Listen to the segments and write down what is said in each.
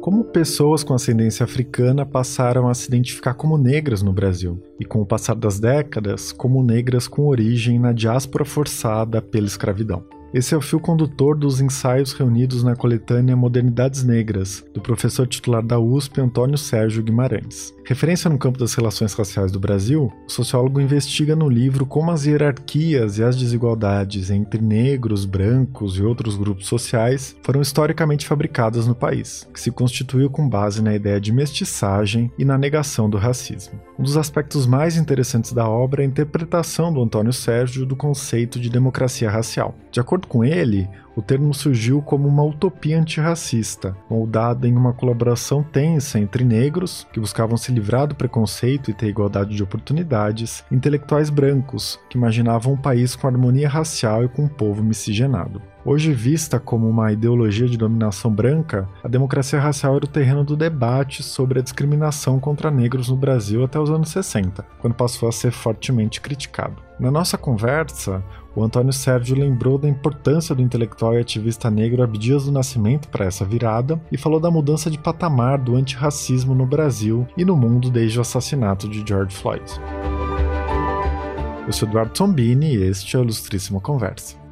Como pessoas com ascendência africana passaram a se identificar como negras no Brasil, e com o passar das décadas, como negras com origem na diáspora forçada pela escravidão. Esse é o fio condutor dos ensaios reunidos na coletânea Modernidades Negras, do professor titular da USP Antônio Sérgio Guimarães. Referência no campo das relações raciais do Brasil, o sociólogo investiga no livro como as hierarquias e as desigualdades entre negros, brancos e outros grupos sociais foram historicamente fabricadas no país, que se constituiu com base na ideia de mestiçagem e na negação do racismo. Um dos aspectos mais interessantes da obra é a interpretação do Antônio Sérgio do conceito de democracia racial. De acordo com ele, o termo surgiu como uma utopia antirracista, moldada em uma colaboração tensa entre negros, que buscavam se livrar do preconceito e ter igualdade de oportunidades, e intelectuais brancos, que imaginavam um país com harmonia racial e com um povo miscigenado. Hoje vista como uma ideologia de dominação branca, a democracia racial era o terreno do debate sobre a discriminação contra negros no Brasil até os anos 60, quando passou a ser fortemente criticado. Na nossa conversa, o Antônio Sérgio lembrou da importância do intelectual e ativista negro Abdias do Nascimento para essa virada e falou da mudança de patamar do antirracismo no Brasil e no mundo desde o assassinato de George Floyd. Eu sou Eduardo Tombini e este é o Ilustríssima Conversa.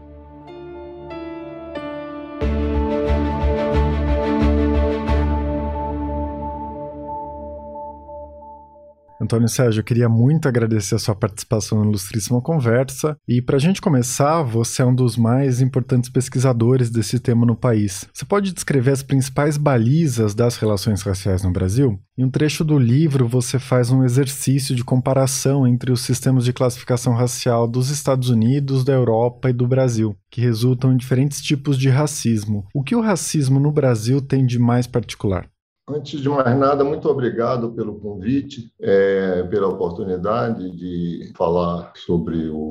Antônio Sérgio, eu queria muito agradecer a sua participação na Ilustríssima Conversa. E para a gente começar, você é um dos mais importantes pesquisadores desse tema no país. Você pode descrever as principais balizas das relações raciais no Brasil? Em um trecho do livro, você faz um exercício de comparação entre os sistemas de classificação racial dos Estados Unidos, da Europa e do Brasil, que resultam em diferentes tipos de racismo. O que o racismo no Brasil tem de mais particular? Antes de mais nada, muito obrigado pelo convite, é, pela oportunidade de falar sobre o,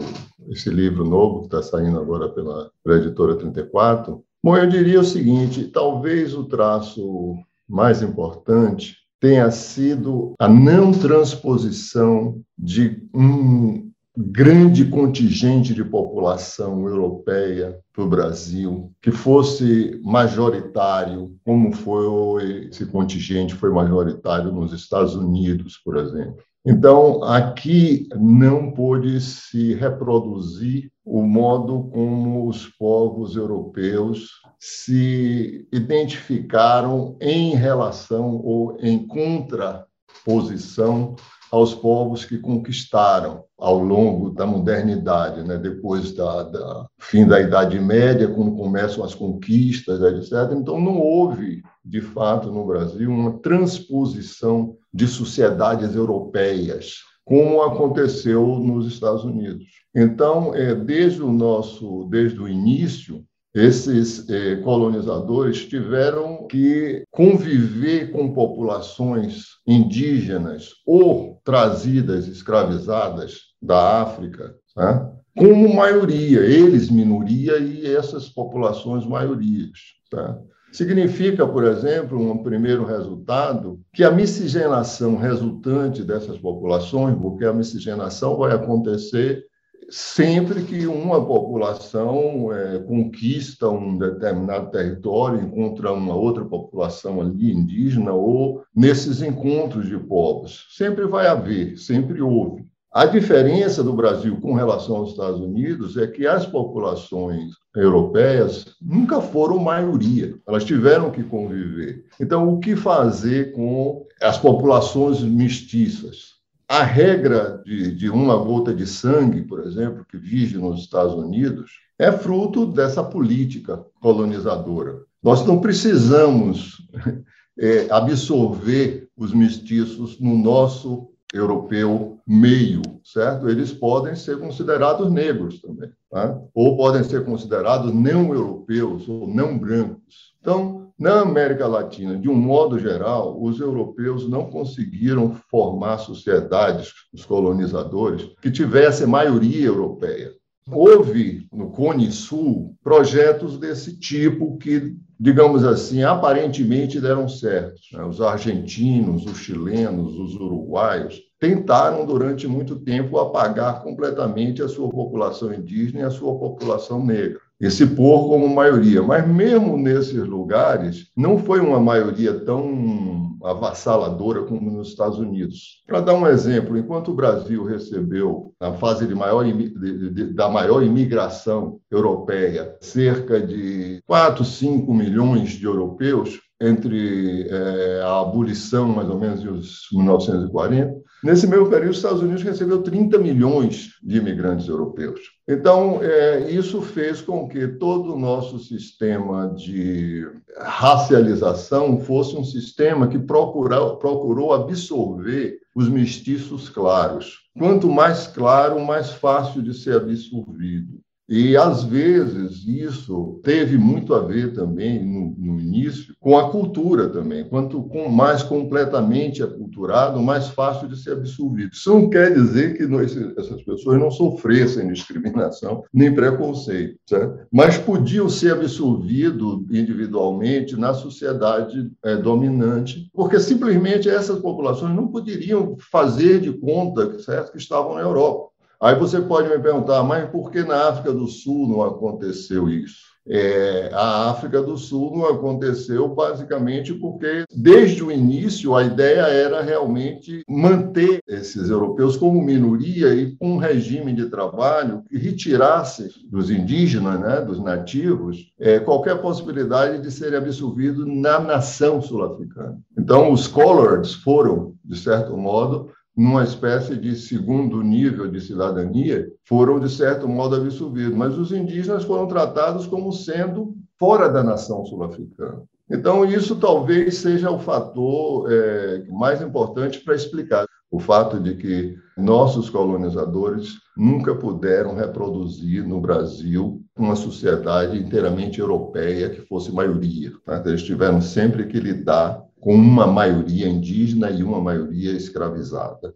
esse livro novo que está saindo agora pela, pela editora 34. Bom, eu diria o seguinte: talvez o traço mais importante tenha sido a não transposição de um grande contingente de população europeia para o Brasil, que fosse majoritário, como foi esse contingente foi majoritário nos Estados Unidos, por exemplo. Então, aqui não pôde se reproduzir o modo como os povos europeus se identificaram em relação ou em contraposição aos povos que conquistaram ao longo da modernidade, né? depois da, da, fim da Idade Média, quando começam as conquistas, etc. Então, não houve, de fato, no Brasil, uma transposição de sociedades europeias, como aconteceu nos Estados Unidos. Então, é, desde o nosso, desde o início, esses eh, colonizadores tiveram que conviver com populações indígenas ou trazidas, escravizadas da África, né? como maioria, eles minoria e essas populações maiorias. Tá? Significa, por exemplo, um primeiro resultado, que a miscigenação resultante dessas populações, porque a miscigenação vai acontecer sempre que uma população é, conquista um determinado território, encontra uma outra população ali indígena, ou nesses encontros de povos. Sempre vai haver, sempre houve. A diferença do Brasil com relação aos Estados Unidos é que as populações europeias nunca foram maioria, elas tiveram que conviver. Então, o que fazer com as populações mestiças? A regra de, de, uma gota de sangue, por exemplo, que vige nos Estados Unidos, é fruto dessa política colonizadora. Nós não precisamos é, absorver os mestiços no nosso europeu meio, certo? Eles podem ser considerados negros também, tá? ou podem ser considerados não europeus ou não brancos. Então, na América Latina, de um modo geral, os europeus não conseguiram formar sociedades, os colonizadores, que tivessem maioria europeia. Houve no Cone Sul projetos desse tipo que, digamos assim, aparentemente deram certo. Né? Os argentinos, os chilenos, os uruguaios tentaram durante muito tempo apagar completamente a sua população indígena e a sua população negra e se pôr como maioria. Mas mesmo nesses lugares, não foi uma maioria tão avassaladora como nos Estados Unidos. Para dar um exemplo, enquanto o Brasil recebeu, na fase de maior, de, de, da maior imigração europeia, cerca de 4, 5 milhões de europeus, entre é, a abolição, mais ou menos, de 1940, Nesse mesmo período, os Estados Unidos recebeu 30 milhões de imigrantes europeus. Então, é, isso fez com que todo o nosso sistema de racialização fosse um sistema que procurou, procurou absorver os mestiços claros. Quanto mais claro, mais fácil de ser absorvido. E, às vezes, isso teve muito a ver também, no, no, início, com a cultura também. Quanto com mais completamente aculturado, mais fácil de ser absorvido. Isso não quer dizer que nós, essas pessoas não sofressem discriminação nem preconceito, certo? mas podiam ser absorvidos individualmente na sociedade é, dominante, porque simplesmente essas populações não poderiam fazer de conta certo, que estavam na Europa. Aí você pode me perguntar, mas por que na África do Sul não aconteceu isso? É, a África do Sul não aconteceu basicamente porque, desde o início, a ideia era realmente manter esses europeus como minoria e com um regime de trabalho que retirasse dos indígenas, né, dos nativos, é, qualquer possibilidade de serem absorvidos na nação sul-africana. Então, os coloreds foram, de certo modo, numa espécie de segundo nível de cidadania, foram, de certo modo, absorvidos. Mas os indígenas foram tratados como sendo fora da nação sul-africana. Então, isso talvez seja o fator é, mais importante para explicar o fato de que nossos colonizadores nunca puderam reproduzir no Brasil uma sociedade inteiramente europeia que fosse maioria. Tá? Eles tiveram sempre que lidar com uma maioria indígena e uma maioria escravizada.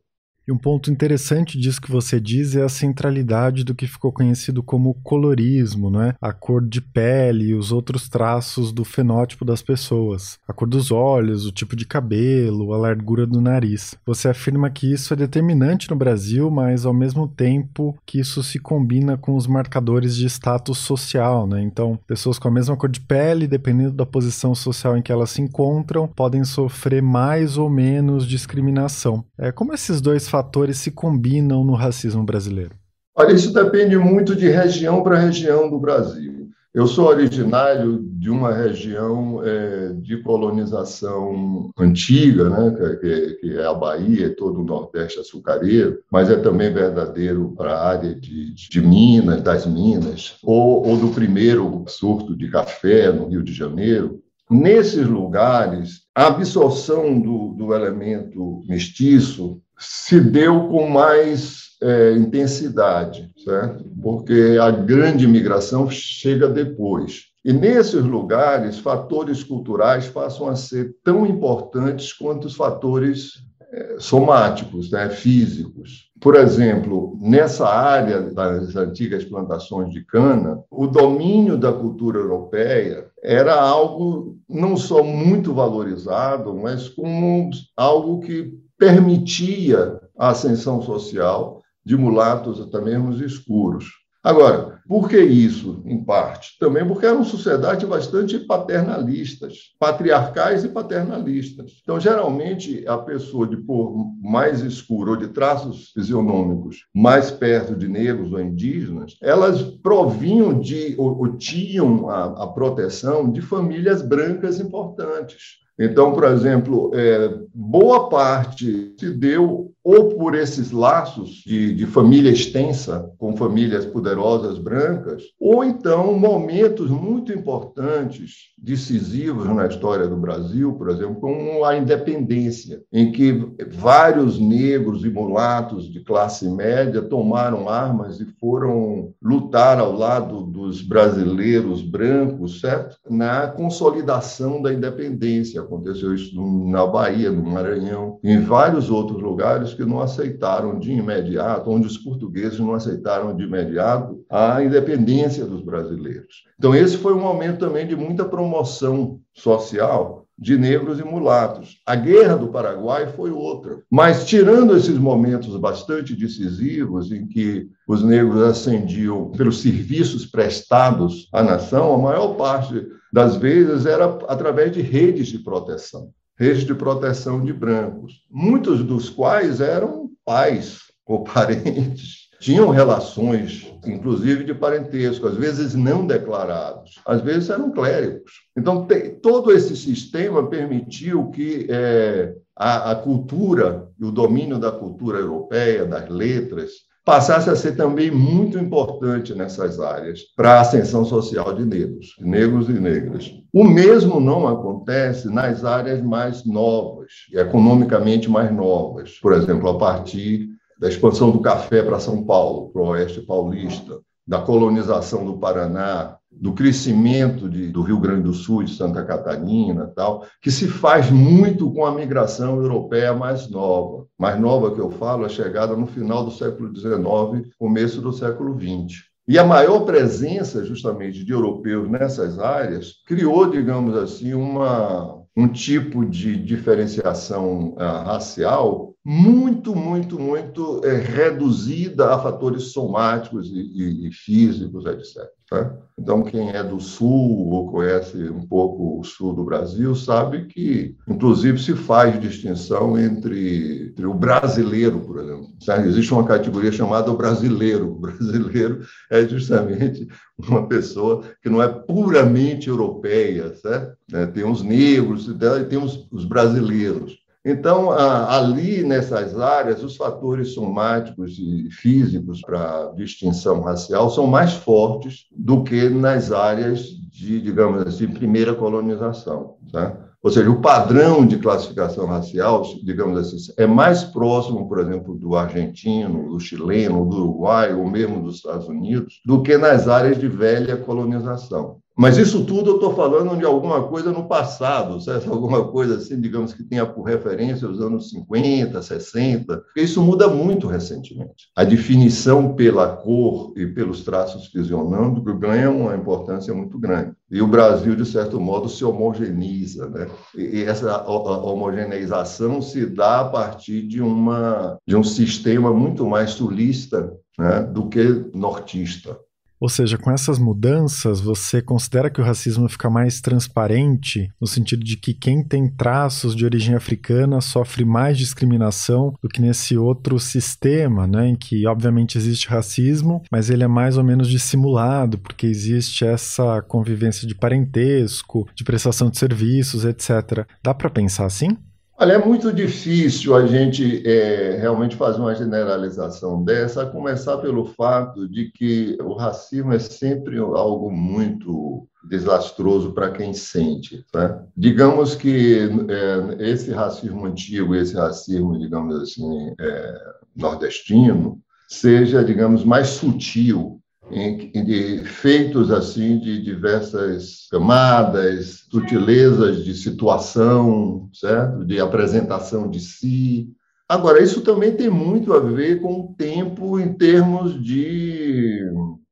E um ponto interessante disso que você diz é a centralidade do que ficou conhecido como colorismo, não é? A cor de pele e os outros traços do fenótipo das pessoas. A cor dos olhos, o tipo de cabelo, a largura do nariz. Você afirma que isso é determinante no Brasil, mas ao mesmo tempo que isso se combina com os marcadores de status social, né? Então, pessoas com a mesma cor de pele, dependendo da posição social em que elas se encontram, podem sofrer mais ou menos discriminação. É, como esses dois se combinam no racismo brasileiro? Olha, isso depende muito de região para região do Brasil. Eu sou originário de uma região é, de colonização antiga, né, que, que, é a Bahia, todo o Nordeste açucareiro, mas é também verdadeiro para a área de, de Minas, das Minas, ou, ou do primeiro surto de café no Rio de Janeiro. Nesses lugares, a absorção do, do elemento mestiço se deu com mais é, intensidade, certo? Porque a grande migração chega depois. E nesses lugares, fatores culturais passam a ser tão importantes quanto os fatores é, somáticos, né, físicos. Por exemplo, nessa área das antigas plantações de cana, o domínio da cultura europeia era algo não só muito valorizado, mas como algo que permitia a ascensão social de mulatos até mesmo escuros. Agora, por que isso, em parte? Também porque eram sociedades bastante paternalistas, patriarcais e paternalistas. Então, geralmente, a pessoa de cor mais escura ou de traços fisionômicos mais perto de negros ou indígenas, elas provinham de, ou, ou tinham a, a proteção de famílias brancas importantes. Então, por exemplo, é, boa parte se deu ou por esses laços de, de, família extensa, com famílias poderosas brancas, ou então momentos muito importantes, decisivos na história do Brasil, por exemplo, como a independência, em que vários negros e mulatos de classe média tomaram armas e foram lutar ao lado dos brasileiros brancos, certo? Na consolidação da independência. Aconteceu isso na Bahia, no Maranhão, em vários outros lugares que não aceitaram de imediato, onde os portugueses não aceitaram de imediato a independência dos brasileiros. Então, esse foi um momento também de muita promoção social de negros e mulatos. A Guerra do Paraguai foi outra. Mas, tirando esses momentos bastante decisivos em que os negros ascendiam pelos serviços prestados à nação, a maior parte das vezes era através de redes de proteção redes de proteção de brancos, muitos dos quais eram pais ou parentes tinham relações, inclusive de parentesco, às vezes não declarados, às vezes eram clérigos. Então, todo esse sistema permitiu que é, a, a cultura e o domínio da cultura europeia, das letras, passasse a ser também muito importante nessas áreas para a ascensão social de negros, negros e negras. O mesmo não acontece nas áreas mais novas, economicamente mais novas, por exemplo, a partir da expansão do café para São Paulo, para o oeste paulista, da colonização do Paraná, do crescimento de, do Rio Grande do Sul, de Santa Catarina, tal, que se faz muito com a migração europeia mais nova. Mais nova que eu falo, a chegada no final do século XIX, começo do século XX. E a maior presença, justamente, de europeus nessas áreas criou, digamos assim, uma, um tipo de diferenciação uh, racial muito, muito, muito é, reduzida a fatores somáticos e, e, e físicos, etc. Tá? Então, quem é do sul ou conhece um pouco o sul do Brasil sabe que, inclusive, se faz distinção entre, entre o brasileiro, por exemplo. Sabe? Existe uma categoria chamada o brasileiro. O brasileiro é justamente uma pessoa que não é puramente europeia, certo? É, tem os negros e tem os brasileiros. Então, ali nessas áreas, os fatores somáticos e físicos para distinção racial são mais fortes do que nas áreas de, digamos assim, primeira colonização. Tá? Ou seja, o padrão de classificação racial, digamos assim, é mais próximo, por exemplo, do argentino, do chileno, do uruguai, ou mesmo dos Estados Unidos, do que nas áreas de velha colonização. Mas isso tudo eu estou falando de alguma coisa no passado, certo? alguma coisa assim, digamos que tenha por referência os anos 50, 60, porque isso muda muito recentemente. A definição pela cor e pelos traços fisionômicos ganha uma importância muito grande. E o Brasil, de certo modo, se homogeneiza. Né? E essa homogeneização se dá a partir de, uma, de um sistema muito mais sulista né, do que nortista. Ou seja, com essas mudanças, você considera que o racismo fica mais transparente, no sentido de que quem tem traços de origem africana sofre mais discriminação do que nesse outro sistema, né, em que obviamente existe racismo, mas ele é mais ou menos dissimulado, porque existe essa convivência de parentesco, de prestação de serviços, etc. Dá para pensar assim? Olha, é muito difícil a gente é, realmente fazer uma generalização dessa, a começar pelo fato de que o racismo é sempre algo muito desastroso para quem sente. Tá? Digamos que é, esse racismo antigo, esse racismo, digamos assim, é, nordestino, seja, digamos, mais sutil de feitos assim de diversas camadas, sutilezas de situação, certo? De apresentação de si. Agora, isso também tem muito a ver com o tempo em termos de,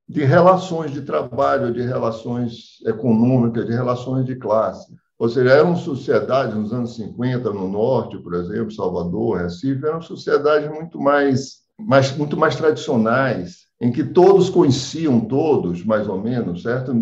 de relações de trabalho, de relações econômicas, de relações de classe. Ou seja, eram sociedades nos anos 50 no norte, por exemplo, Salvador, Recife, eram sociedades muito mais, mais muito mais tradicionais, em que todos conheciam todos, mais ou menos, certo?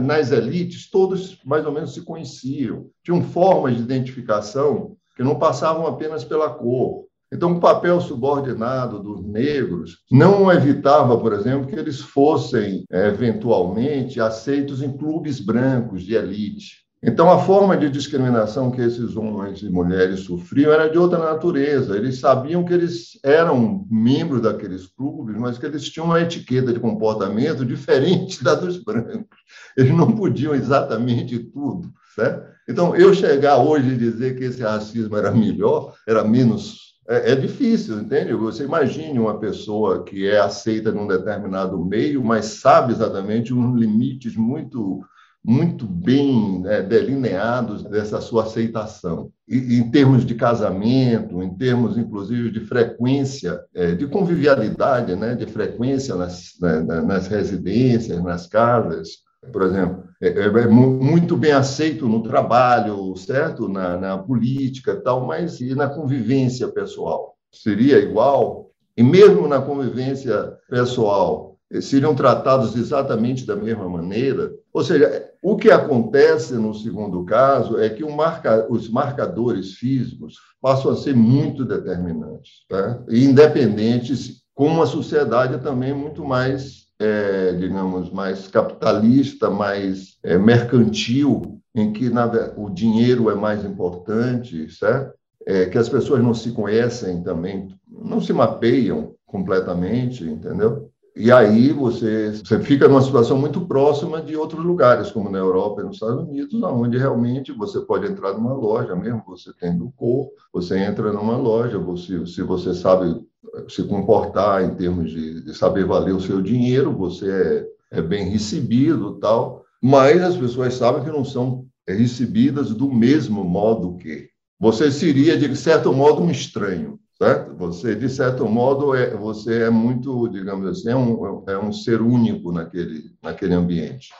nas elites, todos mais ou menos se conheciam. Tinham formas de identificação que não passavam apenas pela cor. Então, o papel subordinado dos negros não evitava, por exemplo, que eles fossem, eventualmente, aceitos em clubes brancos de elite. Então, a forma de discriminação que esses homens e mulheres sofriam era de outra natureza. Eles sabiam que eles eram membros daqueles clubes, mas que eles tinham uma etiqueta de comportamento diferente da dos brancos. Eles não podiam exatamente tudo, certo? Então, eu chegar hoje e dizer que esse racismo era melhor, era menos é, é, difícil, entende? Você imagine uma pessoa que é aceita num determinado meio, mas sabe exatamente uns limites muito muito bem né, delineados dessa sua aceitação. E, em termos de casamento, em termos, inclusive, de frequência, é, de convivialidade, né, de frequência nas, né, nas residências, nas casas, por exemplo, é, é, é muito bem aceito no trabalho, certo? Na, na política e tal, mas e na convivência pessoal? Seria igual? E mesmo na convivência pessoal, seriam tratados exatamente da mesma maneira? Ou seja, o que acontece no segundo caso é que marca, os marcadores físicos passam a ser muito determinantes, tá? independentes, com uma sociedade também muito mais, é, digamos, mais capitalista, mais é, mercantil, em que na, o dinheiro é mais importante, certo? É, que as pessoas não se conhecem também, não se mapeiam completamente, entendeu? E aí você, você fica numa situação muito próxima de outros lugares, como na Europa e nos Estados Unidos, onde realmente você pode entrar numa loja, mesmo você tendo cor, você entra numa loja, você, se você sabe se comportar em termos de, de saber valer o seu dinheiro, você é, é bem recebido tal, mas as pessoas sabem que não são recebidas do mesmo modo que. Você seria, de certo modo, um estranho certo? Você, de certo modo, é, você é muito, digamos assim, é um, é um ser único naquele, naquele ambiente.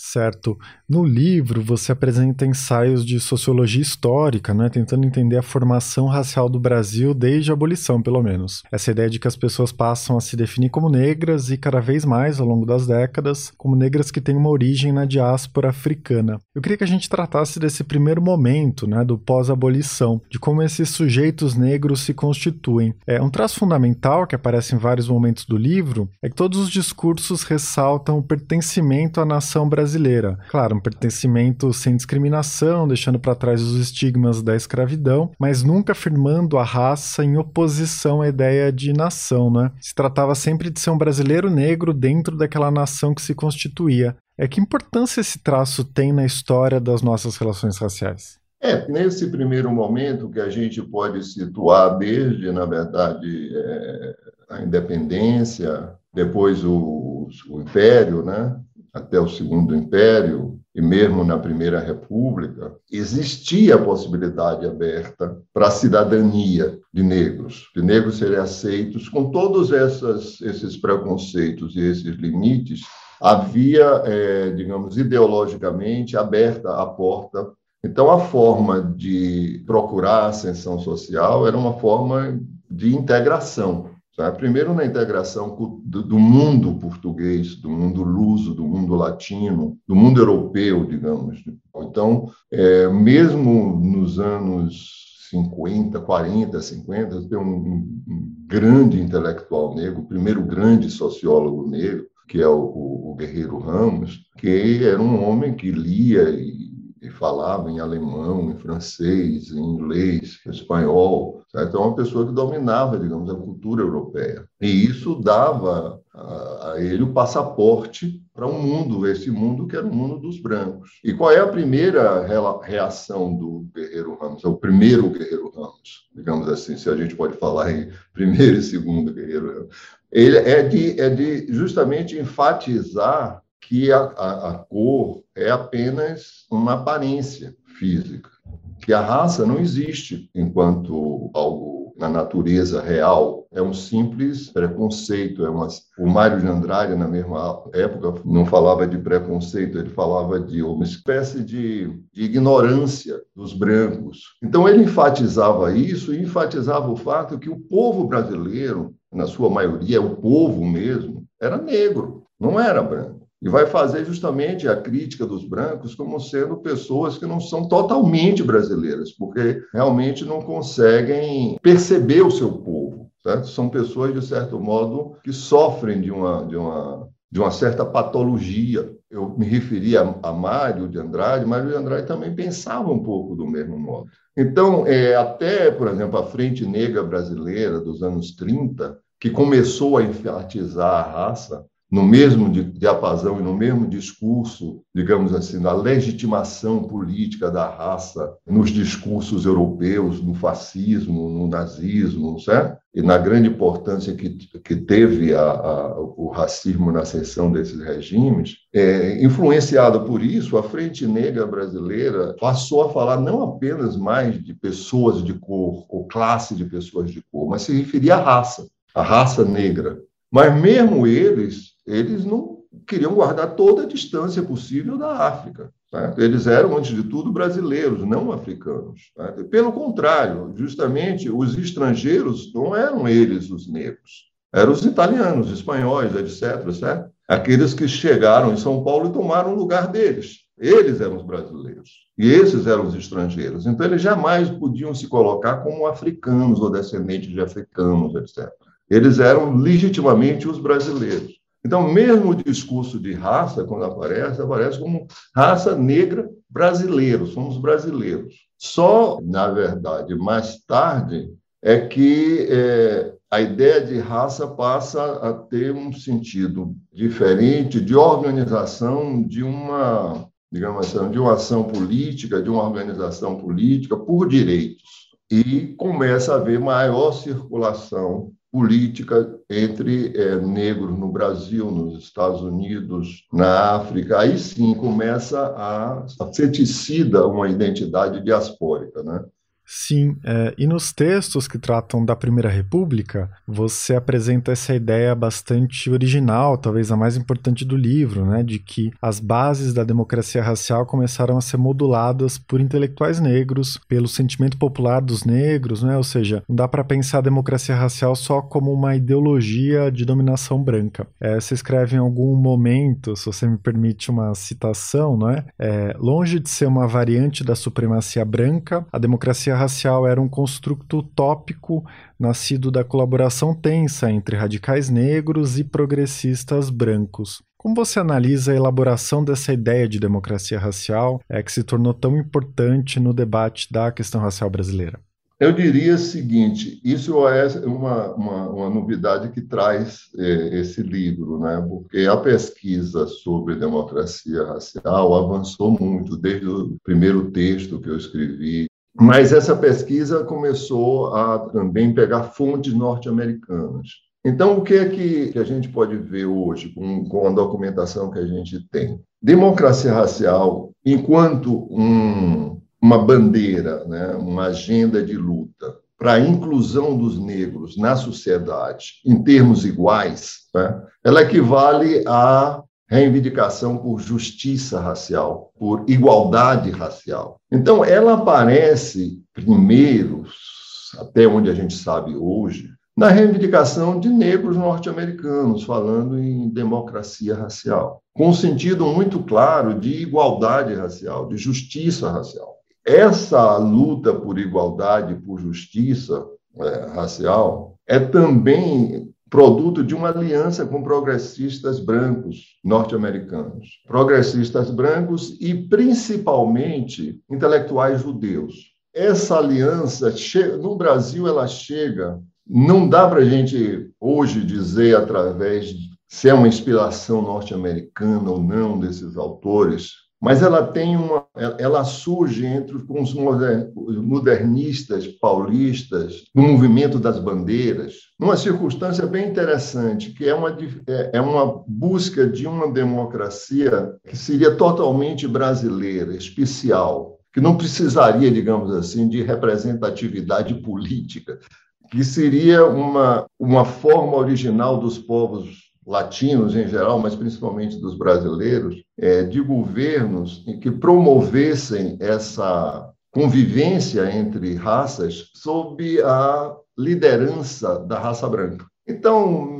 Certo. No livro, você apresenta ensaios de sociologia histórica, né, tentando entender a formação racial do Brasil desde a abolição, pelo menos. Essa ideia de que as pessoas passam a se definir como negras e, cada vez mais, ao longo das décadas, como negras que têm uma origem na diáspora africana. Eu queria que a gente tratasse desse primeiro momento, né, do pós-abolição, de como esses sujeitos negros se constituem. É um traço fundamental que aparece em vários momentos do livro é que todos os discursos ressaltam o pertencimento à nação brasileira brasileira. Claro, um pertencimento sem discriminação, deixando para trás os estigmas da escravidão, mas nunca afirmando a raça em oposição à ideia de nação, né? Se tratava sempre de ser um brasileiro negro dentro daquela nação que se constituía. É que importância esse traço tem na história das nossas relações raciais? É, nesse primeiro momento que a gente pode situar desde, na verdade, é, a independência, depois o, o Império, né? Até o Segundo Império e mesmo na Primeira República, existia a possibilidade aberta para a cidadania de negros, de negros serem aceitos com todos essas, esses preconceitos e esses limites. Havia, é, digamos, ideologicamente aberta a porta. Então, a forma de procurar ascensão social era uma forma de integração Tá? Primeiro, na integração do mundo português, do mundo luso, do mundo latino, do mundo europeu, digamos. Então, é, mesmo nos anos 50, 40, 50, tem um, grande intelectual negro, o primeiro grande sociólogo negro, que é o, o, o Guerreiro Ramos, que era um homem que lia e e falava em alemão, em francês, em inglês, em espanhol. Então, uma pessoa que dominava, digamos, a cultura europeia. E isso dava a, a ele o passaporte para um mundo, esse mundo que era o mundo dos brancos. E qual é a primeira reação do Guerreiro Ramos? É o primeiro Guerreiro Ramos, digamos assim, se a gente pode falar em primeiro e segundo Guerreiro Ramos. Ele é de, é de justamente enfatizar que a, a, a cor é apenas uma aparência física, que a raça não existe enquanto algo na natureza real, é um simples preconceito. É uma... O Mário de Andrade, na mesma época, não falava de preconceito, ele falava de uma espécie de, de ignorância dos brancos. Então, ele enfatizava isso e enfatizava o fato que o povo brasileiro, na sua maioria, o povo mesmo, era negro, não era branco e vai fazer justamente a crítica dos brancos como sendo pessoas que não são totalmente brasileiras, porque realmente não conseguem perceber o seu povo. Certo? São pessoas, de certo modo, que sofrem de uma, de uma, de uma certa patologia. Eu me referi a, a Mário de Andrade, Mário de Andrade também pensava um pouco do mesmo modo. Então, é, até, por exemplo, a Frente Negra Brasileira dos anos 30, que começou a enfatizar a raça, no mesmo diapasão e no mesmo discurso, digamos assim, da legitimação política da raça nos discursos europeus, no fascismo, no nazismo, certo? e na grande importância que, que teve a, a, o racismo na ascensão desses regimes, é, influenciada por isso, a Frente Negra Brasileira passou a falar não apenas mais de pessoas de cor ou classe de pessoas de cor, mas se referia à raça, à raça negra. Mas mesmo eles eles não queriam guardar toda a distância possível da África. Eles eram, antes de tudo, brasileiros, não africanos. Pelo contrário, justamente os estrangeiros não eram eles os negros, eram os italianos, espanhóis, etc. Certo? Aqueles que chegaram em São Paulo e tomaram o lugar deles. Eles eram os brasileiros e esses eram os estrangeiros. Então, eles jamais podiam se colocar como africanos ou descendentes de africanos, etc. Eles eram legitimamente os brasileiros. Então, mesmo o discurso de raça, quando aparece, aparece como raça negra brasileiro, somos brasileiros. Só, na verdade, mais tarde é que é, a ideia de raça passa a ter um sentido diferente de organização de uma, digamos assim, de uma ação política, de uma organização política por direitos. E começa a haver maior circulação política entre é, negros no Brasil, nos Estados Unidos, na África. Aí sim começa a, a tecida uma identidade diaspórica, né? Sim, é, e nos textos que tratam da Primeira República, você apresenta essa ideia bastante original, talvez a mais importante do livro, né, de que as bases da democracia racial começaram a ser moduladas por intelectuais negros, pelo sentimento popular dos negros, né, ou seja, não dá para pensar a democracia racial só como uma ideologia de dominação branca. É, você escreve em algum momento, se você me permite uma citação, não é? é longe de ser uma variante da supremacia branca, a democracia racial era um construto utópico nascido da colaboração tensa entre radicais negros e progressistas brancos. Como você analisa a elaboração dessa ideia de democracia racial é, que se tornou tão importante no debate da questão racial brasileira? Eu diria o seguinte: isso é uma, uma, uma novidade que traz é, esse livro, né? porque a pesquisa sobre democracia racial avançou muito desde o primeiro texto que eu escrevi mas essa pesquisa começou a também pegar fontes norte-americanas. Então, o que é que, que, a gente pode ver hoje com, com a documentação que a gente tem? Democracia racial, enquanto um, uma bandeira, né, uma agenda de luta para a inclusão dos negros na sociedade em termos iguais, né, ela equivale a reivindicação por justiça racial, por igualdade racial. Então, ela aparece primeiro, até onde a gente sabe hoje, na reivindicação de negros norte-americanos, falando em democracia racial, com um sentido muito claro de igualdade racial, de justiça racial. Essa luta por igualdade, por justiça é, racial, é também produto de uma aliança com progressistas brancos norte-americanos, progressistas brancos e principalmente intelectuais judeus. Essa aliança no Brasil ela chega, não dá para a gente hoje dizer através se é uma inspiração norte-americana ou não desses autores, mas ela tem uma, ela surge entre os modernistas paulistas no movimento das bandeiras, numa circunstância bem interessante, que é uma, é, é uma busca de uma democracia que seria totalmente brasileira, especial, que não precisaria, digamos assim, de representatividade política, que seria uma, uma forma original dos povos latinos em geral, mas principalmente dos brasileiros, é, de governos que promovessem essa convivência entre raças sob a liderança da raça branca. Então,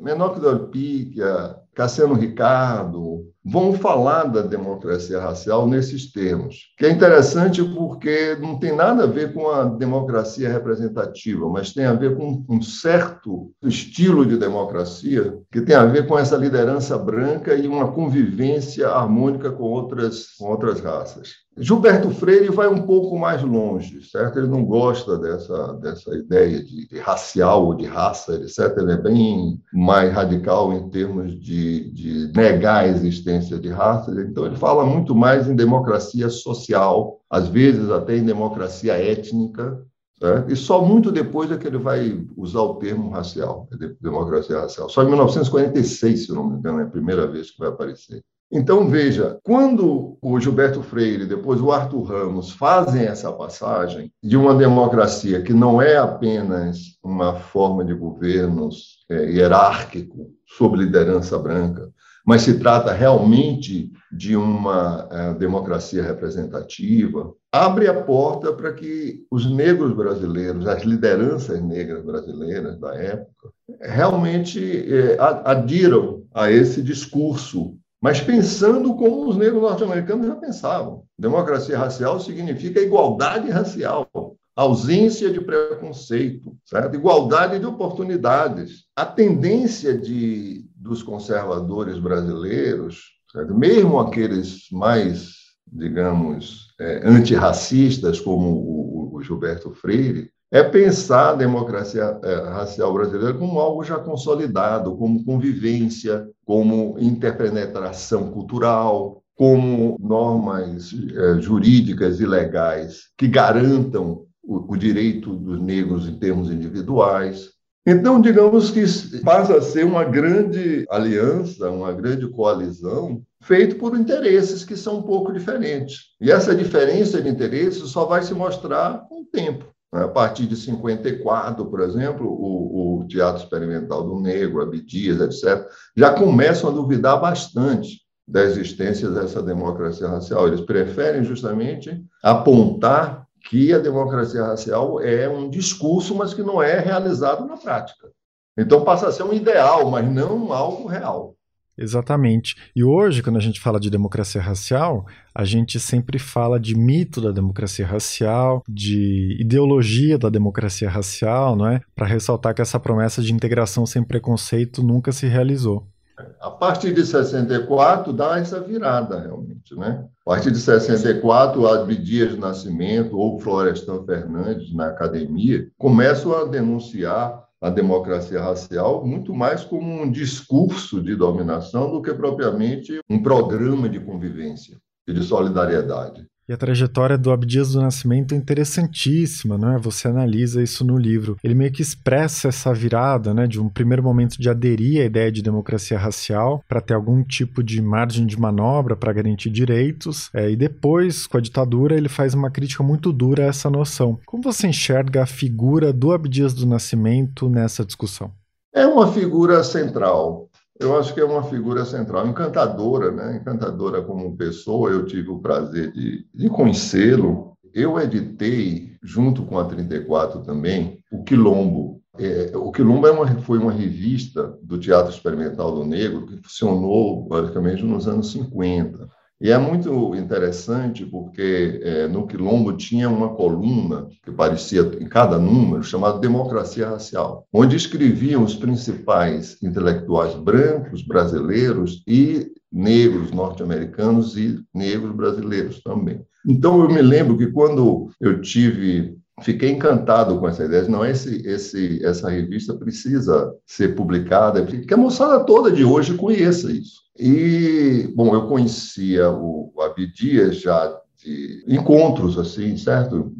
Menor que Orpíquia, Cassiano Ricardo, vão falar da democracia racial nesses termos, que é interessante porque não tem nada a ver com a democracia representativa, mas tem a ver com um certo estilo de democracia que tem a ver com essa liderança branca e uma convivência harmônica com outras, com outras raças. Gilberto Freire vai um pouco mais longe, certo? Ele não gosta dessa, dessa ideia de, de racial ou de raça, etc. Ele é bem mais radical em termos de, de negar a existência de raça. Então, ele fala muito mais em democracia social, às vezes até em democracia étnica, certo? e só muito depois é que ele vai usar o termo racial, democracia racial. Só em 1946, se não me engano, é a primeira vez que vai aparecer. Então, veja, quando o Gilberto Freire, depois o Arthur Ramos, fazem essa passagem de uma democracia que não é apenas uma forma de governos é, hierárquico sob liderança branca, mas se trata realmente de uma é, democracia representativa, abre a porta para que os negros brasileiros, as lideranças negras brasileiras da época, realmente é, adiram a esse discurso, mas pensando como os negros norte-americanos já pensavam. Democracia racial significa igualdade racial ausência de preconceito, certo? igualdade de oportunidades. A tendência de, dos conservadores brasileiros, certo? mesmo aqueles mais, digamos, é, antirracistas, como o, o, Gilberto Freire, é pensar a democracia é, racial brasileira como algo já consolidado, como convivência, como interpenetração cultural, como normas é, jurídicas e legais que garantam o, o direito dos negros em termos individuais. Então, digamos que passa a ser uma grande aliança, uma grande coalizão, feito por interesses que são um pouco diferentes. E essa diferença de interesses só vai se mostrar com o tempo. A partir de 54, por exemplo, o, o Teatro Experimental do Negro, Abdias, etc., já começam a duvidar bastante da existência dessa democracia racial. Eles preferem justamente apontar que a democracia racial é um discurso, mas que não é realizado na prática. Então passa a ser um ideal, mas não algo real. Exatamente. E hoje, quando a gente fala de democracia racial, a gente sempre fala de mito da democracia racial, de ideologia da democracia racial, não é? Para ressaltar que essa promessa de integração sem preconceito nunca se realizou. A partir de 64 dá essa virada realmente, né? A partir de 64, Abdias do Nascimento ou Florestan Fernandes na academia começam a denunciar a democracia racial muito mais como um discurso de dominação do que propriamente um programa de convivência e de solidariedade. E a trajetória do Abdias do Nascimento é interessantíssima, né? Você analisa isso no livro. Ele meio que expressa essa virada, né, de um primeiro momento de aderir à ideia de democracia racial para ter algum tipo de margem de manobra para garantir direitos, é, e depois, com a ditadura, ele faz uma crítica muito dura a essa noção. Como você enxerga a figura do Abdias do Nascimento nessa discussão? É uma figura central eu acho que é uma figura central, encantadora, né? encantadora como pessoa. Eu tive o prazer de, de conhecê-lo. Eu editei, junto com a 34 também, o Quilombo. É, o Quilombo é uma, foi uma revista do Teatro Experimental do Negro que funcionou basicamente nos anos 50. E é muito interessante porque é, no Quilombo tinha uma coluna que parecia em cada número, chamada Democracia Racial, onde escreviam os principais intelectuais brancos brasileiros e negros norte-americanos e negros brasileiros também. Então eu me lembro que quando eu tive fiquei encantado com essa ideia. Não, esse, esse, essa revista precisa ser publicada, que a moçada toda de hoje conheça isso. E, bom, eu conhecia o Abdias já de encontros, assim, certo?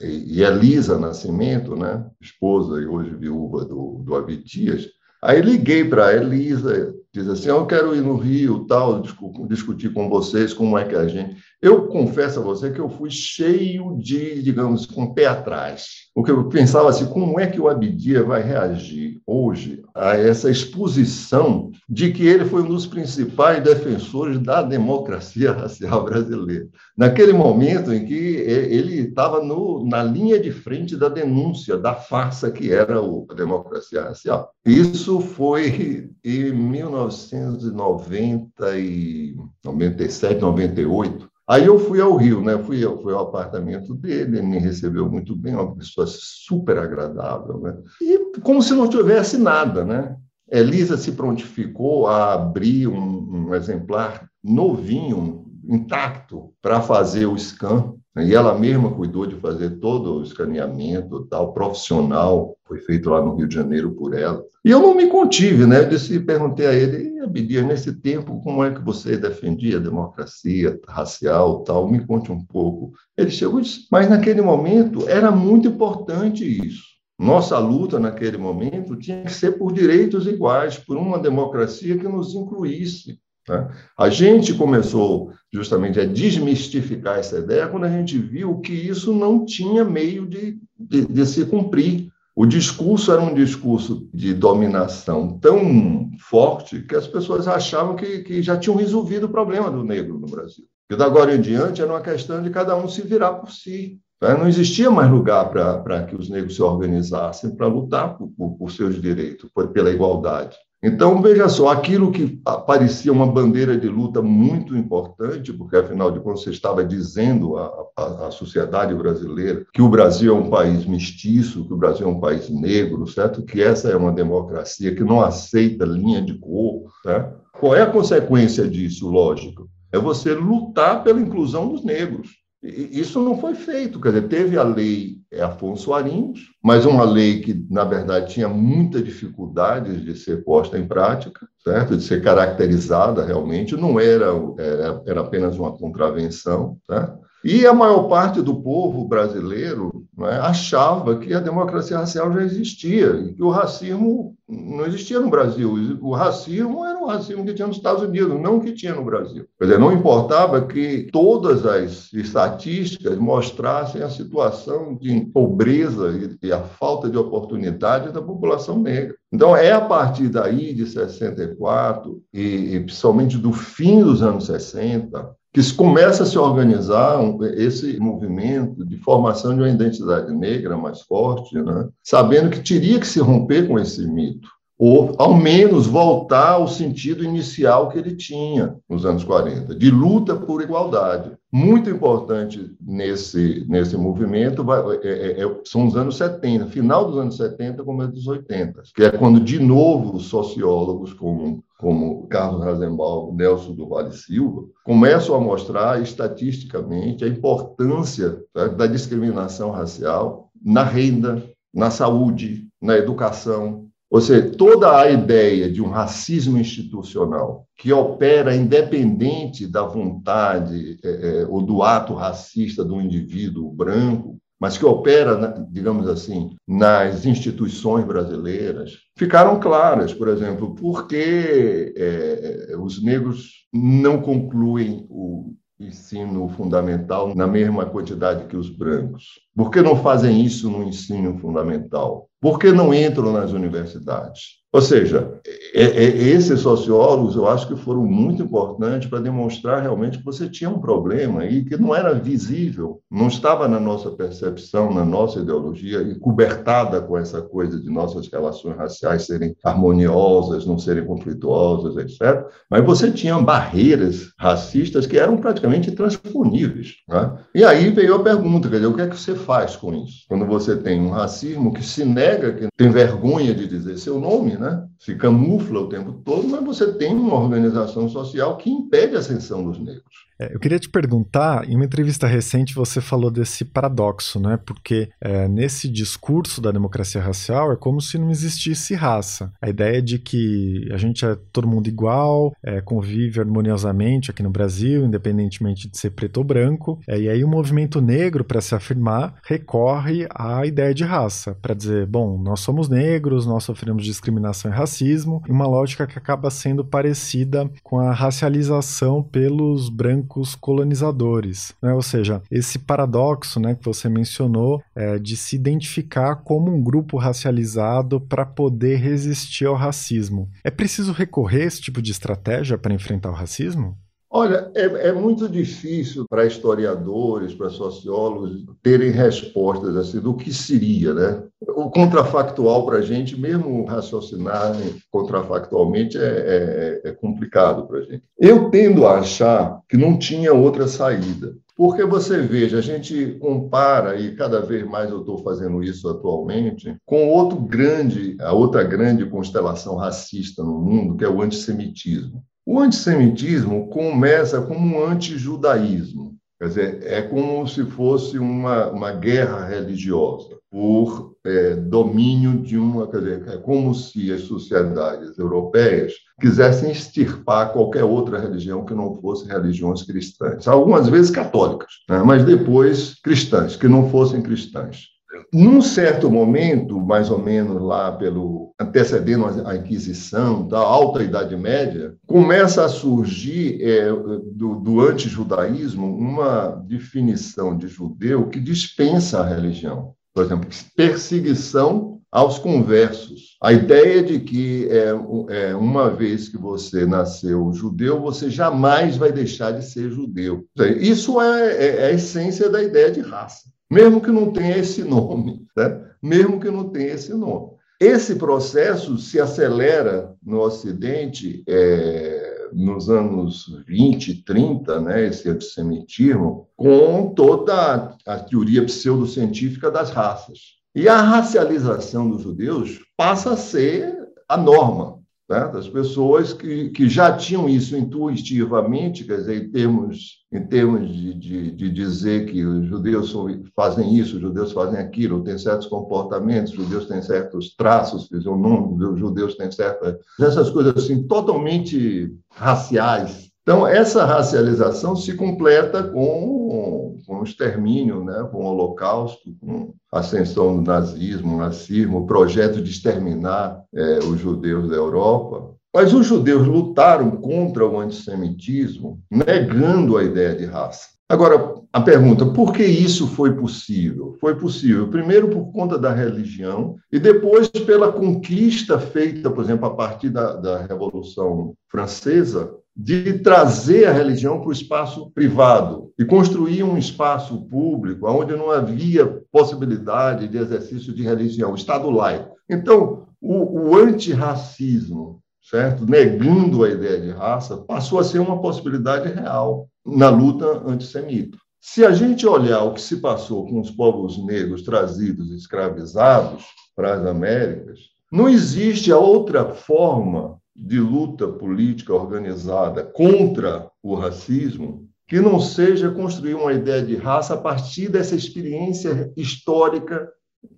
E Elisa Nascimento, né? Esposa e hoje viúva do, do Abdias. Aí liguei para a Elisa, diz assim, eu quero ir no Rio, tal, discutir com vocês como é que a gente... Eu confesso a você que eu fui cheio de, digamos, com pé atrás. Porque eu pensava assim, como é que o Abdias vai reagir hoje a essa exposição de que ele foi um dos principais defensores da democracia racial brasileira. Naquele momento em que ele estava na linha de frente da denúncia da farsa que era a democracia racial. Isso foi em 1997, 98, Aí eu fui ao Rio, né? Fui, fui ao apartamento dele, ele me recebeu muito bem, uma pessoa super agradável, né? E como se não tivesse nada, né? Elisa se prontificou a abrir um, um exemplar novinho, intacto, para fazer o scan. Né? E ela mesma cuidou de fazer todo o escaneamento, tal, profissional, foi feito lá no Rio de Janeiro por ela. E eu não me contive, né? Eu disse, perguntei a ele, Abdias, nesse tempo, como é que você defendia a democracia racial, tal? Me conte um pouco. Ele chegou e disse, mas naquele momento era muito importante isso. Nossa luta naquele momento tinha que ser por direitos iguais, por uma democracia que nos incluísse. Né? A gente começou justamente a desmistificar essa ideia quando a gente viu que isso não tinha meio de, de, de se cumprir. o discurso era um discurso de dominação tão forte que as pessoas achavam que, que já tinham resolvido o problema do negro no Brasil. E da agora em diante era uma questão de cada um se virar por si. Né? Não existia mais lugar para que os negros se organizassem para lutar por, por, por seus direitos, por, pela igualdade. Então, veja só, aquilo que parecia uma bandeira de luta muito importante, porque afinal de contas você estava dizendo à, à, à, sociedade brasileira que o Brasil é um país mestiço, que o Brasil é um país negro, certo? Que essa é uma democracia que não aceita linha de cor, certo? Qual é a consequência disso, lógico? É você lutar pela inclusão dos negros. Isso não foi feito, quer dizer, teve a lei Afonso Arinhos, mas uma lei que, na verdade, tinha muita dificuldade de ser posta em prática, certo? de ser caracterizada realmente, não era, era, era apenas uma contravenção. Certo? E a maior parte do povo brasileiro né, achava que a democracia racial já existia e que o racismo não existia no Brasil. O racismo era o racismo que tinha nos Estados Unidos, não o que tinha no Brasil. Quer dizer, não importava que todas as estatísticas mostrassem a situação de pobreza e a falta de oportunidade da população negra. Então, é a partir daí, de 64, e, e principalmente do fim dos anos 60, que começa a se organizar esse movimento de formação de uma identidade negra mais forte, né? sabendo que teria que se romper com esse mito, ou ao menos voltar ao sentido inicial que ele tinha nos anos 40, de luta por igualdade. Muito importante nesse, nesse movimento vai, é, é, é são os anos 70, final dos anos 70, começo dos 80, que é quando, de novo, sociólogos como como Carlos Razenbaum, Nelson do Vale Silva, começam a mostrar estatisticamente a importância tá, da discriminação racial na renda, na saúde, na educação. Ou seja, toda a ideia de um racismo institucional que opera independente da vontade é, é, ou do ato racista do indivíduo branco, mas que opera, digamos assim, nas instituições brasileiras, ficaram claras. Por exemplo, por que é, os negros não concluem o ensino fundamental na mesma quantidade que os brancos? Por que não fazem isso no ensino fundamental? Por que não entram nas universidades? Ou seja, é, é, esses sociólogos eu acho que foram muito importantes para demonstrar realmente que você tinha um problema e que não era visível, não estava na nossa percepção, na nossa ideologia e cobertada com essa coisa de nossas relações raciais serem harmoniosas, não serem conflituosas, etc. Mas você tinha barreiras racistas que eram praticamente intransponíveis. Né? E aí veio a pergunta, quer dizer, o que é que você faz com isso? Quando você tem um racismo que se nega, que tem vergonha de dizer seu nome, né? se camufla o tempo todo, mas você tem uma organização social que impede a ascensão dos negros. É, eu queria te perguntar, em uma entrevista recente você falou desse paradoxo, né? Porque é, nesse discurso da democracia racial é como se não existisse raça. A ideia de que a gente é todo mundo igual, é, convive harmoniosamente aqui no Brasil, independentemente de ser preto ou branco. É, e aí o movimento negro, para se afirmar, recorre à ideia de raça, para dizer, bom, nós somos negros, nós sofremos discriminação e racismo, uma lógica que acaba sendo parecida com a racialização pelos brancos brancos colonizadores. Né? Ou seja, esse paradoxo né, que você mencionou é, de se identificar como um grupo racializado para poder resistir ao racismo. É preciso recorrer a esse tipo de estratégia para enfrentar o racismo? Olha, é, é, muito difícil para historiadores, para sociólogos terem respostas assim do que seria, né? O contrafactual para a gente, mesmo raciocinar contrafactualmente, é, é, é complicado para a gente. Eu tendo a achar que não tinha outra saída. Porque você veja, a gente compara, e cada vez mais eu estou fazendo isso atualmente, com outro grande, a outra grande constelação racista no mundo, que é o antissemitismo. O antissemitismo começa como um antijudaísmo, quer dizer, é como se fosse uma, uma guerra religiosa por é, domínio de uma, quer dizer, é como se as sociedades europeias quisessem extirpar qualquer outra religião que não fosse religiões cristãs, algumas vezes católicas, né? mas depois cristãs, que não fossem cristãs. Num certo momento, mais ou menos lá pelo antecedendo a Inquisição, da alta Idade Média, começa a surgir é, do, do antijudaísmo uma definição de judeu que dispensa a religião. Por exemplo, perseguição aos conversos. A ideia de que é, é, uma vez que você nasceu judeu, você jamais vai deixar de ser judeu. Isso é, é, é a essência da ideia de raça, mesmo que não tenha esse nome, né? mesmo que não tenha esse nome. Esse processo se acelera no Ocidente é, nos anos 20, 30, né, esse antissemitismo, com toda a teoria pseudocientífica das raças. E a racialização dos judeus passa a ser a norma. Certo? As pessoas que, que já tinham isso intuitivamente, quer dizer, em termos, em termos de, de, de dizer que os judeus fazem isso, os judeus fazem aquilo, têm certos comportamentos, os judeus têm certos traços fisionômicos, os judeus têm certas. essas coisas assim, totalmente raciais, então, essa racialização se completa com, com o extermínio, né? com o Holocausto, com a ascensão do nazismo, o nazismo, o projeto de exterminar é, os judeus da Europa. Mas os judeus lutaram contra o antissemitismo, negando a ideia de raça. Agora, a pergunta, por que isso foi possível? Foi possível, primeiro, por conta da religião, e depois pela conquista feita, por exemplo, a partir da, da Revolução Francesa, de trazer a religião para o espaço privado e construir um espaço público onde não havia possibilidade de exercício de religião, Estado laico. Então, o, o antirracismo, certo? negando a ideia de raça, passou a ser uma possibilidade real na luta antissemita. Se a gente olhar o que se passou com os povos negros trazidos escravizados para as Américas, não existe a outra forma de luta política organizada contra o racismo que não seja construir uma ideia de raça a partir dessa experiência histórica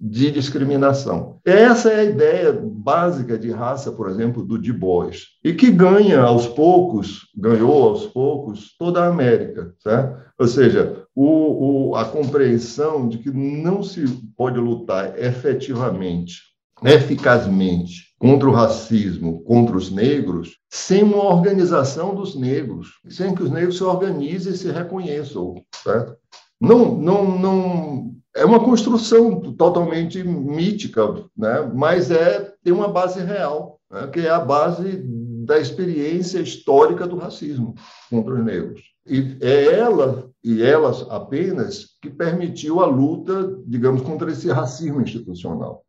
de discriminação. Essa é a ideia básica de raça, por exemplo, do Du Bois, e que ganha aos poucos, ganhou aos poucos toda a América, certo? Ou seja, o, o, a compreensão de que não se pode lutar efetivamente, eficazmente contra o racismo, contra os negros, sem uma organização dos negros, sem que os negros se organizem e se reconheçam, certo? Não, não, não é uma construção totalmente mítica, né? Mas é tem uma base real, né? que é a base da experiência histórica do racismo contra os negros. E é ela e elas apenas que permitiu a luta, digamos, contra esse racismo institucional.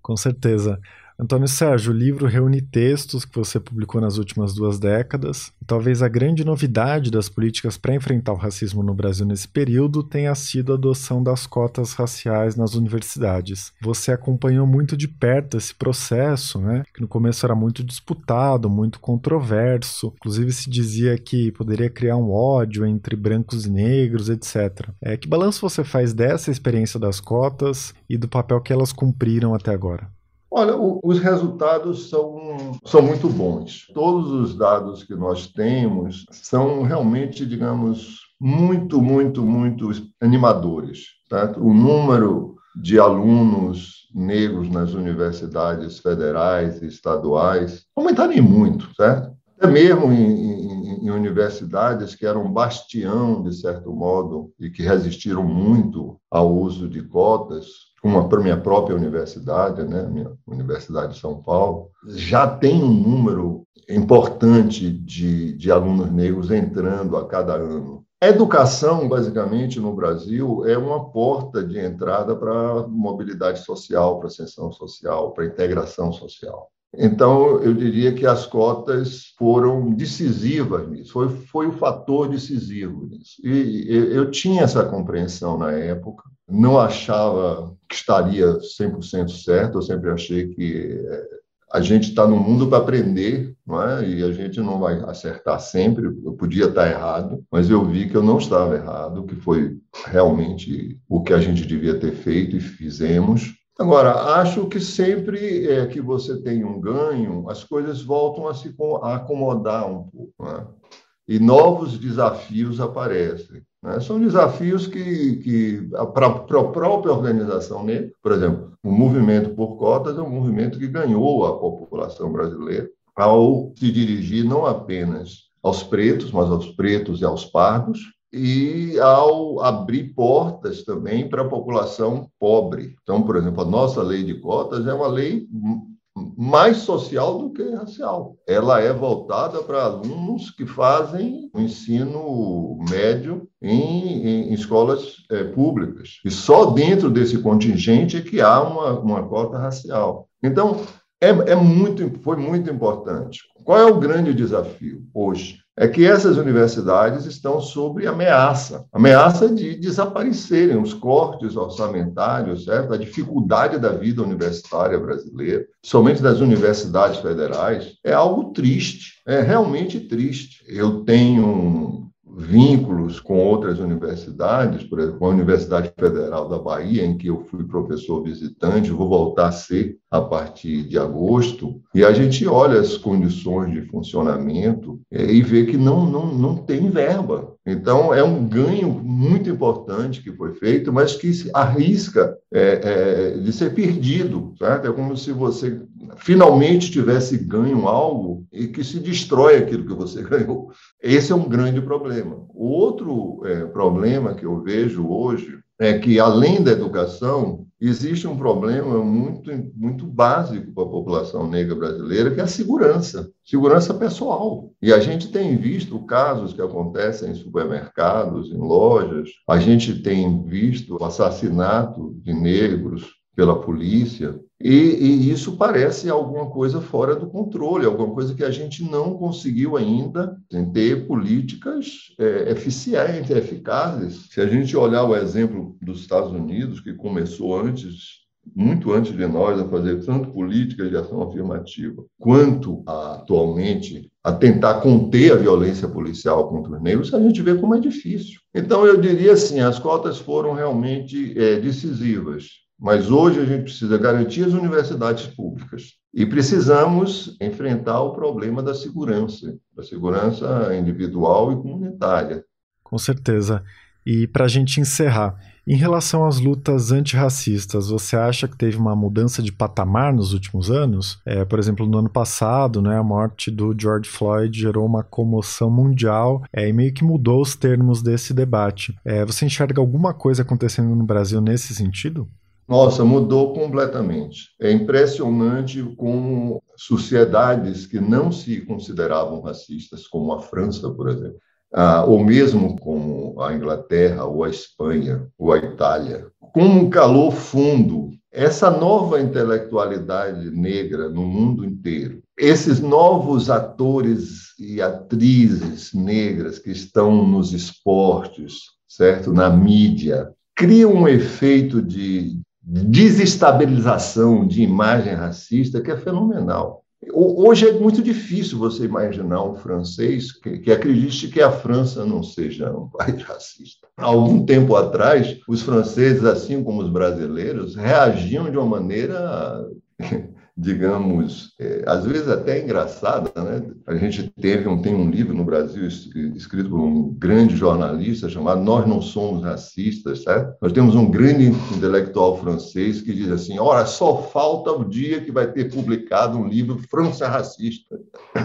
Com certeza. Antônio Sérgio, o livro reúne textos que você publicou nas últimas duas décadas. Talvez a grande novidade das políticas para enfrentar o racismo no Brasil nesse período tenha sido a adoção das cotas raciais nas universidades. Você acompanhou muito de perto esse processo, né? Que no começo era muito disputado, muito controverso. Inclusive se dizia que poderia criar um ódio entre brancos e negros, etc. É, que balanço você faz dessa experiência das cotas e do papel que elas cumpriram até agora? Olha, o, os resultados são, são muito bons. Todos os dados que nós temos são realmente, digamos, muito, muito, muito animadores. Certo? O número de alunos negros nas universidades federais e estaduais aumentaram muito, certo? Até mesmo em, em, em, universidades que eram bastião, de certo modo, e que resistiram muito ao uso de cotas, como a minha própria universidade, né, minha Universidade de São Paulo, já tem um número importante de, de alunos negros entrando a cada ano. Educação, basicamente, no Brasil, é uma porta de entrada para mobilidade social, para ascensão social, para integração social. Então, eu diria que as cotas foram decisivas nisso, foi, foi o fator decisivo nisso. E eu, eu tinha essa compreensão na época, não achava que estaria 100% certo, eu sempre achei que eh, a gente está no mundo para aprender, não é? E a gente não vai acertar sempre. Eu podia estar errado, mas eu vi que eu não estava errado, que foi realmente o que a gente devia ter feito e fizemos. Agora, acho que sempre é, que você tem um ganho, as coisas voltam a se acomodar um pouco. Né? E novos desafios aparecem. Né? São desafios que, que para a própria organização negra, por exemplo, o movimento por cotas é um movimento que ganhou a população brasileira ao se dirigir não apenas aos pretos, mas aos pretos e aos pardos, e ao abrir portas também para a população pobre. Então, por exemplo, a nossa lei de cotas é uma lei mais social do que racial. Ela é voltada para alunos que fazem o ensino médio em, em escolas é, públicas. E só dentro desse contingente é que há uma, uma cota racial. Então, é, é muito, foi muito importante. Qual é o grande desafio hoje? É que essas universidades estão sob ameaça, ameaça de desaparecerem os cortes orçamentários, certo? A dificuldade da vida universitária brasileira, somente das universidades federais, é algo triste, é realmente triste. Eu tenho vínculos com outras universidades, por exemplo, a Universidade Federal da Bahia, em que eu fui professor visitante, vou voltar a ser a partir de agosto, e a gente olha as condições de funcionamento é, e vê que não, não, não tem verba. Então, é um ganho muito importante que foi feito, mas que arrisca é, é, de ser perdido. Certo? É como se você finalmente tivesse ganho algo e que se destrói aquilo que você ganhou. Esse é um grande problema. O outro é, problema que eu vejo hoje é que, além da educação, existe um problema muito, muito básico para a população negra brasileira, que é a segurança, segurança pessoal. E a gente tem visto casos que acontecem em supermercados, em lojas, a gente tem visto o assassinato de negros pela polícia, e, e, isso parece alguma coisa fora do controle, alguma coisa que a gente não conseguiu ainda ter políticas é, eficientes, eficazes. Se a gente olhar o exemplo dos Estados Unidos, que começou antes, muito antes de nós, a fazer tanto políticas de ação afirmativa, quanto a, atualmente a tentar conter a violência policial contra os negros, a gente vê como é difícil. Então, eu diria assim, as cotas foram realmente é, decisivas mas hoje a gente precisa garantir as universidades públicas e precisamos enfrentar o problema da segurança, da segurança individual e comunitária. Com certeza. E para a gente encerrar, em relação às lutas antirracistas, você acha que teve uma mudança de patamar nos últimos anos? É, por exemplo, no ano passado, né, a morte do George Floyd gerou uma comoção mundial é, e meio que mudou os termos desse debate. É, você enxerga alguma coisa acontecendo no Brasil nesse sentido? Nossa, mudou completamente. É impressionante como sociedades que não se consideravam racistas, como a França, por exemplo, ah, ou mesmo como a Inglaterra, ou a Espanha, ou a Itália, como calou fundo essa nova intelectualidade negra no mundo inteiro, esses novos atores e atrizes negras que estão nos esportes, certo, na mídia, cria um efeito de, desestabilização de imagem racista que é fenomenal. Hoje é muito difícil você imaginar um francês que, que, acredite que a França não seja um país racista. Há algum tempo atrás, os franceses, assim como os brasileiros, reagiam de uma maneira digamos, é, às vezes até engraçada, né? A gente teve tem um livro no Brasil escrito por um grande jornalista chamado Nós Não Somos Racistas? Nós temos um grande intelectual francês que diz assim, ora, só falta o dia que vai ter publicado um livro França Racista.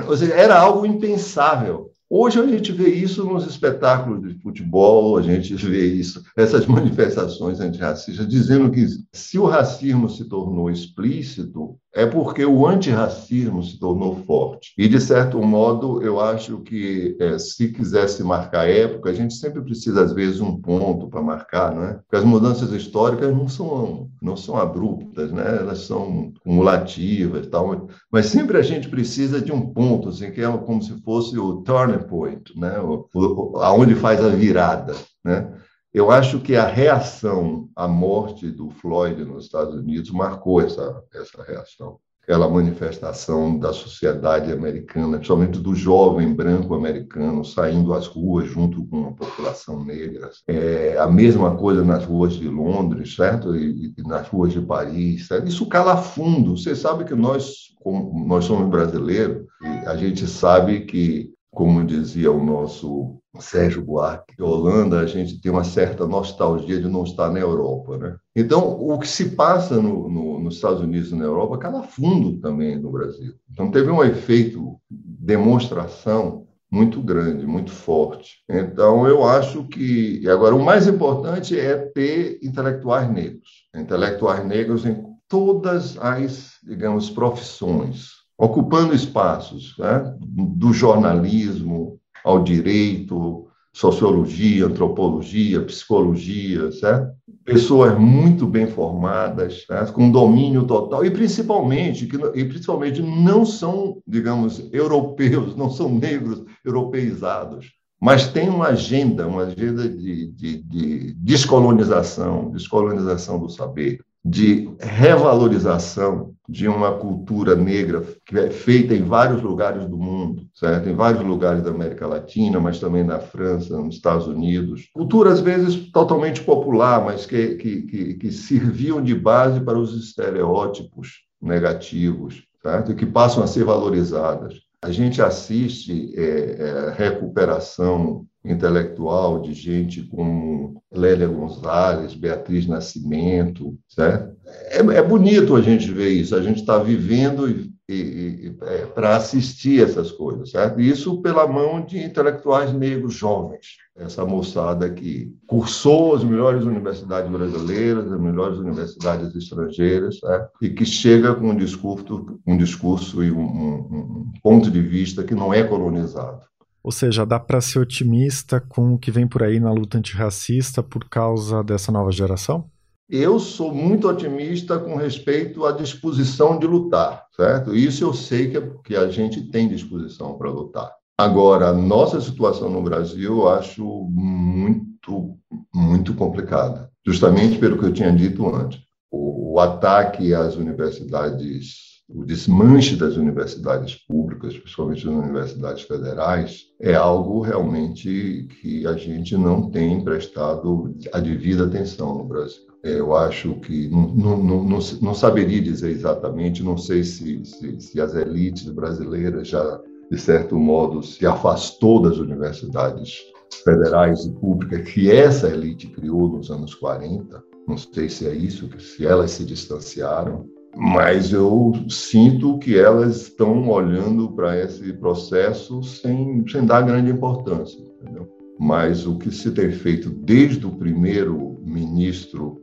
Ou seja, era algo impensável. Hoje a gente vê isso nos espetáculos de futebol, a gente vê isso, essas manifestações antirracistas, dizendo que se o racismo se tornou explícito, é porque o antirracismo se tornou forte. E, de certo modo, eu acho que é, se quisesse marcar época, a gente sempre precisa, às vezes, um ponto para marcar, não é? Porque as mudanças históricas não são, não são abruptas, né? elas são cumulativas, tal, mas sempre a gente precisa de um ponto, assim, que é como se fosse o turning point, né? o, o, aonde faz a virada. Né? Eu acho que a reação à morte do Floyd nos Estados Unidos marcou essa, essa reação, aquela manifestação da sociedade americana, principalmente do jovem branco americano saindo às ruas junto com a população negra. É, a mesma coisa nas ruas de Londres, certo? E, e nas ruas de Paris. Certo? Isso cala fundo. Você sabe que nós, como nós somos brasileiros, a gente sabe que como dizia o nosso Sérgio Buarque, que Holanda a gente tem uma certa nostalgia de não estar na Europa, né? Então, o que se passa no, no, nos Estados Unidos e na Europa cala fundo também no Brasil. Então, teve um efeito demonstração muito grande, muito forte. Então, eu acho que. Agora, o mais importante é ter intelectuais negros. Intelectuais negros em todas as, digamos, profissões, ocupando espaços, né? do jornalismo ao direito, sociologia, antropologia, psicologia, certo? Pessoas muito bem formadas, né? com domínio total e principalmente que e principalmente não são, digamos, europeus, não são negros europeizados, mas têm uma agenda, uma agenda de, de, de descolonização, descolonização do saber, de revalorização de uma cultura negra que é feita em vários lugares do mundo, certo? Em vários lugares da América Latina, mas também na França, nos Estados Unidos. Cultura, às vezes, totalmente popular, mas que, que, que, que serviam de base para os estereótipos negativos, certo? E que passam a ser valorizadas. A gente assiste é, é, recuperação intelectual de gente como Lélia Gonzalez, Beatriz Nascimento, certo? É, é bonito a gente ver isso, a gente está vivendo e, e, é, para assistir essas coisas, certo? Isso pela mão de intelectuais negros jovens, essa moçada que cursou as melhores universidades brasileiras, as melhores universidades estrangeiras, certo? e que chega com um discurso, um discurso e um, um, um ponto de vista que não é colonizado. Ou seja, dá para ser otimista com o que vem por aí na luta antirracista por causa dessa nova geração? Eu sou muito otimista com respeito à disposição de lutar, certo? Isso eu sei que, que a gente tem disposição para lutar. Agora, a nossa situação no Brasil eu acho muito, muito complicada, justamente pelo que eu tinha dito antes. O, o ataque às universidades o desmanche das universidades públicas, principalmente das universidades federais, é algo realmente que a gente não tem prestado a devida atenção no Brasil. Eu acho que não, não, não, não saberia dizer exatamente, não sei se, se, se as elites brasileiras já, de certo modo, se afastou das universidades federais e públicas que essa elite criou nos anos 40. Não sei se é isso, se elas se distanciaram mas eu sinto que elas estão olhando para esse processo sem, sem dar grande importância. Entendeu? Mas o que se tem feito desde o primeiro ministro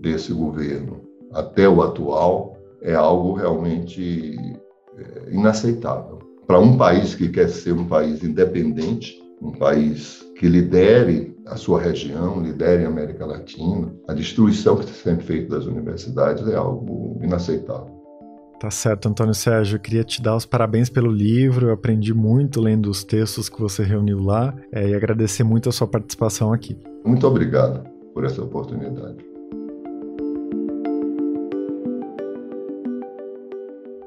desse governo até o atual é algo realmente é, inaceitável. Para um país que quer ser um país independente, um país que lidere a sua região, lidere a América Latina. A destruição que está sendo feita das universidades é algo inaceitável. Tá certo, Antônio Sérgio. Eu queria te dar os parabéns pelo livro. Eu aprendi muito lendo os textos que você reuniu lá é, e agradecer muito a sua participação aqui. Muito obrigado por essa oportunidade.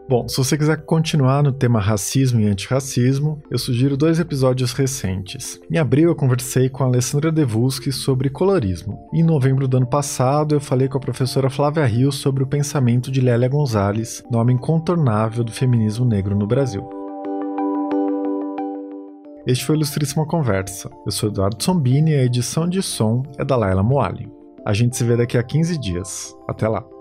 Bom, se você quiser continuar no tema racismo e antirracismo, eu sugiro dois episódios recentes. Em abril eu conversei com a Alessandra Devuski sobre colorismo. Em novembro do ano passado eu falei com a professora Flávia Rios sobre o pensamento de Lélia Gonzalez, nome incontornável do feminismo negro no Brasil. Este foi Ilustríssima Conversa. Eu sou Eduardo Sombini e a edição de som é da Laila Moali. A gente se vê daqui a 15 dias. Até lá!